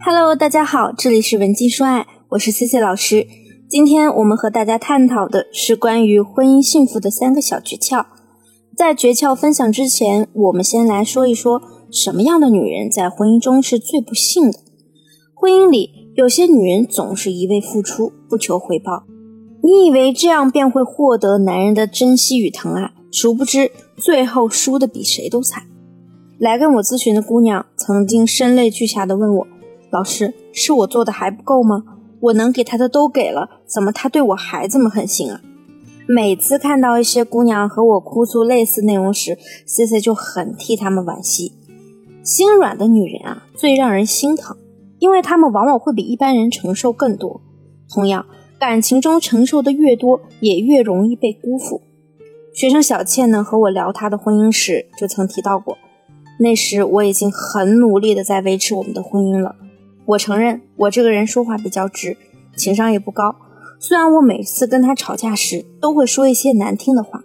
Hello，大家好，这里是文姬说爱，我是 C C 老师。今天我们和大家探讨的是关于婚姻幸福的三个小诀窍。在诀窍分享之前，我们先来说一说什么样的女人在婚姻中是最不幸的。婚姻里有些女人总是一味付出，不求回报。你以为这样便会获得男人的珍惜与疼爱，殊不知最后输的比谁都惨。来跟我咨询的姑娘曾经声泪俱下的问我。老师，是我做的还不够吗？我能给他的都给了，怎么他对我还这么狠心啊？每次看到一些姑娘和我哭诉类似内容时，C C 就很替她们惋惜。心软的女人啊，最让人心疼，因为她们往往会比一般人承受更多。同样，感情中承受的越多，也越容易被辜负。学生小倩呢，和我聊她的婚姻时，就曾提到过，那时我已经很努力的在维持我们的婚姻了。我承认，我这个人说话比较直，情商也不高。虽然我每次跟他吵架时都会说一些难听的话，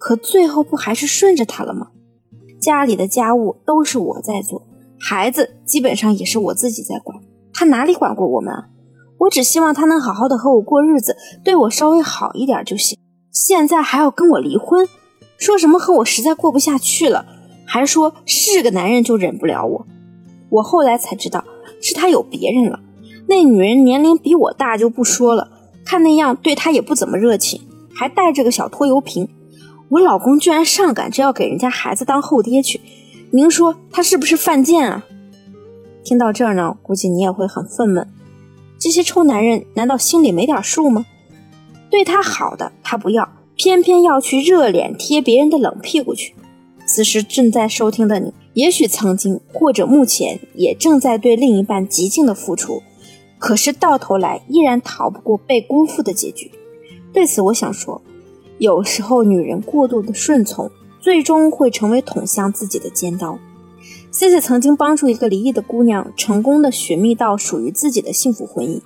可最后不还是顺着他了吗？家里的家务都是我在做，孩子基本上也是我自己在管，他哪里管过我们啊？我只希望他能好好的和我过日子，对我稍微好一点就行。现在还要跟我离婚，说什么和我实在过不下去了，还说是个男人就忍不了我。我后来才知道。是他有别人了，那女人年龄比我大就不说了，看那样对他也不怎么热情，还带着个小拖油瓶。我老公居然上赶着要给人家孩子当后爹去，您说他是不是犯贱啊？听到这儿呢，估计你也会很愤懑。这些臭男人难道心里没点数吗？对他好的他不要，偏偏要去热脸贴别人的冷屁股去。此时正在收听的你。也许曾经或者目前也正在对另一半极尽的付出，可是到头来依然逃不过被辜负的结局。对此，我想说，有时候女人过度的顺从，最终会成为捅向自己的尖刀。C C 曾经帮助一个离异的姑娘，成功的寻觅到属于自己的幸福婚姻。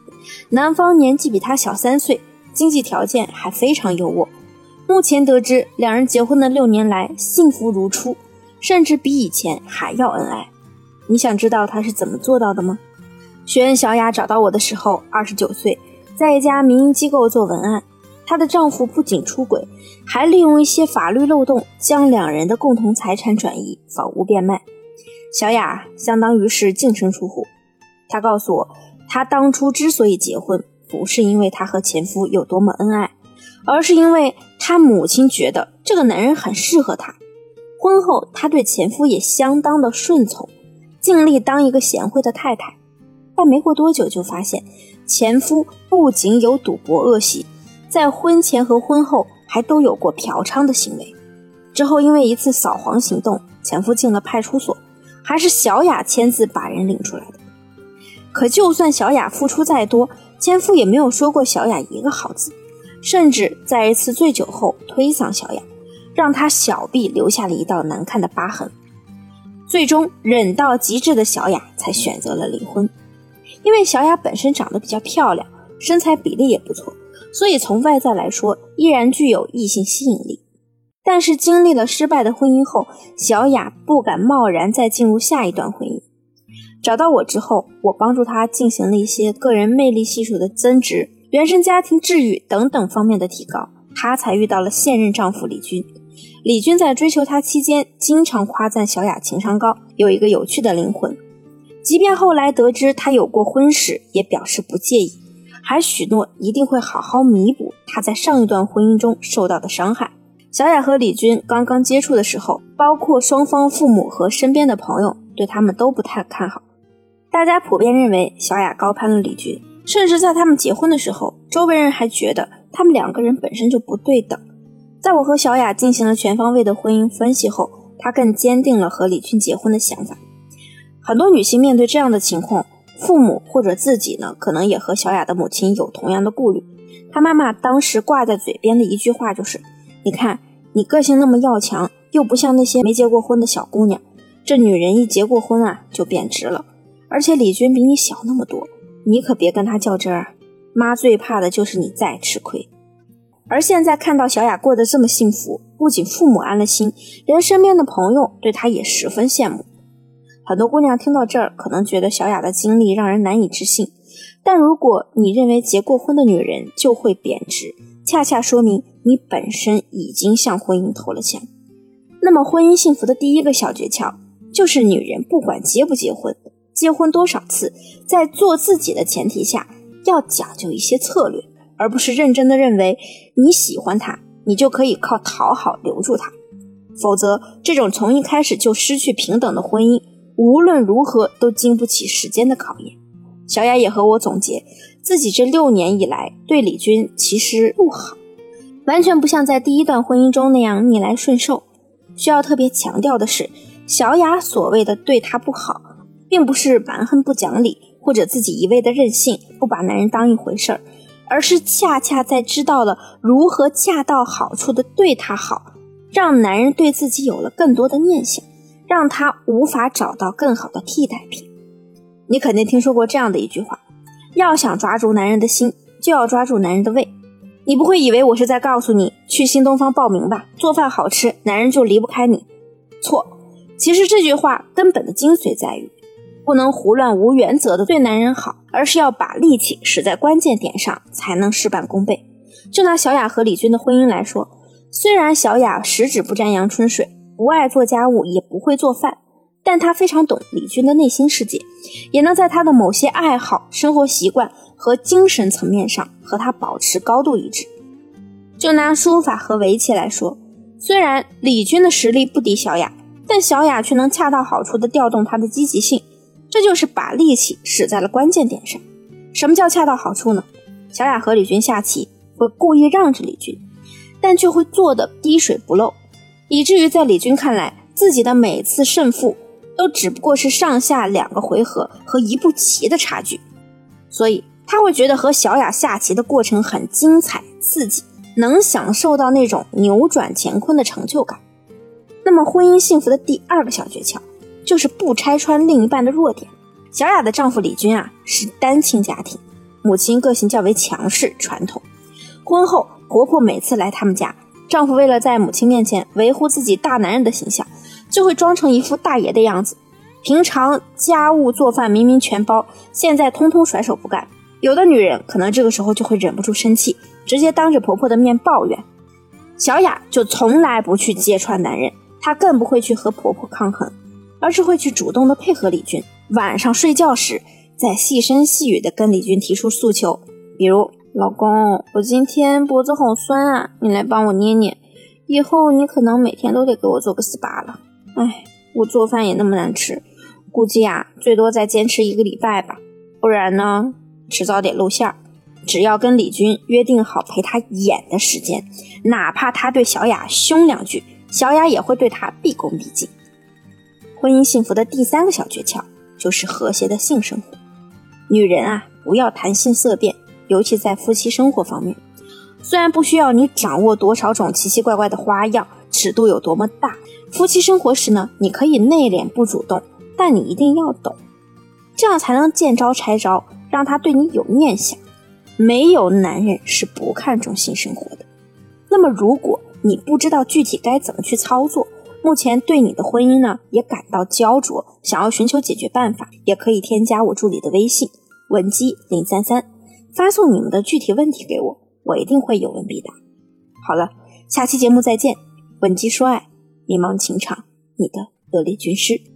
男方年纪比她小三岁，经济条件还非常优渥。目前得知，两人结婚的六年来，幸福如初。甚至比以前还要恩爱，你想知道他是怎么做到的吗？学员小雅找到我的时候，二十九岁，在一家民营机构做文案。她的丈夫不仅出轨，还利用一些法律漏洞，将两人的共同财产转移、房屋变卖。小雅相当于是净身出户。她告诉我，她当初之所以结婚，不是因为她和前夫有多么恩爱，而是因为她母亲觉得这个男人很适合她。婚后，她对前夫也相当的顺从，尽力当一个贤惠的太太。但没过多久，就发现前夫不仅有赌博恶习，在婚前和婚后还都有过嫖娼的行为。之后，因为一次扫黄行动，前夫进了派出所，还是小雅签字把人领出来的。可就算小雅付出再多，前夫也没有说过小雅一个好字，甚至在一次醉酒后推搡小雅。让他小臂留下了一道难看的疤痕，最终忍到极致的小雅才选择了离婚。因为小雅本身长得比较漂亮，身材比例也不错，所以从外在来说依然具有异性吸引力。但是经历了失败的婚姻后，小雅不敢贸然再进入下一段婚姻。找到我之后，我帮助她进行了一些个人魅力系数的增值、原生家庭治愈等等方面的提高，她才遇到了现任丈夫李军。李军在追求她期间，经常夸赞小雅情商高，有一个有趣的灵魂。即便后来得知她有过婚史，也表示不介意，还许诺一定会好好弥补她在上一段婚姻中受到的伤害。小雅和李军刚刚接触的时候，包括双方父母和身边的朋友，对他们都不太看好。大家普遍认为小雅高攀了李军，甚至在他们结婚的时候，周围人还觉得他们两个人本身就不对等。在我和小雅进行了全方位的婚姻分析后，她更坚定了和李军结婚的想法。很多女性面对这样的情况，父母或者自己呢，可能也和小雅的母亲有同样的顾虑。她妈妈当时挂在嘴边的一句话就是：“你看，你个性那么要强，又不像那些没结过婚的小姑娘，这女人一结过婚啊，就贬值了。而且李军比你小那么多，你可别跟他较真儿。妈最怕的就是你再吃亏。”而现在看到小雅过得这么幸福，不仅父母安了心，连身边的朋友对她也十分羡慕。很多姑娘听到这儿，可能觉得小雅的经历让人难以置信。但如果你认为结过婚的女人就会贬值，恰恰说明你本身已经向婚姻投了钱。那么，婚姻幸福的第一个小诀窍，就是女人不管结不结婚，结婚多少次，在做自己的前提下，要讲究一些策略，而不是认真的认为你喜欢他，你就可以靠讨好留住他。否则，这种从一开始就失去平等的婚姻。无论如何都经不起时间的考验。小雅也和我总结，自己这六年以来对李军其实不好，完全不像在第一段婚姻中那样逆来顺受。需要特别强调的是，小雅所谓的对他不好，并不是蛮横不讲理，或者自己一味的任性，不把男人当一回事儿，而是恰恰在知道了如何恰到好处的对他好，让男人对自己有了更多的念想。让他无法找到更好的替代品。你肯定听说过这样的一句话：要想抓住男人的心，就要抓住男人的胃。你不会以为我是在告诉你去新东方报名吧？做饭好吃，男人就离不开你。错，其实这句话根本的精髓在于，不能胡乱无原则的对男人好，而是要把力气使在关键点上，才能事半功倍。就拿小雅和李军的婚姻来说，虽然小雅十指不沾阳春水。不爱做家务，也不会做饭，但她非常懂李军的内心世界，也能在他的某些爱好、生活习惯和精神层面上和他保持高度一致。就拿书法和围棋来说，虽然李军的实力不敌小雅，但小雅却能恰到好处地调动他的积极性，这就是把力气使在了关键点上。什么叫恰到好处呢？小雅和李军下棋会故意让着李军，但却会做得滴水不漏。以至于在李军看来，自己的每次胜负都只不过是上下两个回合和一步棋的差距，所以他会觉得和小雅下棋的过程很精彩刺激，能享受到那种扭转乾坤的成就感。那么，婚姻幸福的第二个小诀窍就是不拆穿另一半的弱点。小雅的丈夫李军啊是单亲家庭，母亲个性较为强势传统，婚后婆婆每次来他们家。丈夫为了在母亲面前维护自己大男人的形象，就会装成一副大爷的样子。平常家务做饭明明全包，现在通通甩手不干。有的女人可能这个时候就会忍不住生气，直接当着婆婆的面抱怨。小雅就从来不去揭穿男人，她更不会去和婆婆抗衡，而是会去主动的配合李军。晚上睡觉时，再细声细语的跟李军提出诉求，比如。老公，我今天脖子好酸啊，你来帮我捏捏。以后你可能每天都得给我做个 SPA 了。哎，我做饭也那么难吃，估计呀，最多再坚持一个礼拜吧。不然呢，迟早得露馅儿。只要跟李军约定好陪他演的时间，哪怕他对小雅凶两句，小雅也会对他毕恭毕敬。婚姻幸福的第三个小诀窍就是和谐的性生活。女人啊，不要谈性色变。尤其在夫妻生活方面，虽然不需要你掌握多少种奇奇怪怪的花样，尺度有多么大，夫妻生活时呢，你可以内敛不主动，但你一定要懂，这样才能见招拆招，让他对你有念想。没有男人是不看重性生活的。那么，如果你不知道具体该怎么去操作，目前对你的婚姻呢也感到焦灼，想要寻求解决办法，也可以添加我助理的微信文姬零三三。发送你们的具体问题给我，我一定会有问必答。好了，下期节目再见。本期说爱，迷茫情场，你的得力军师。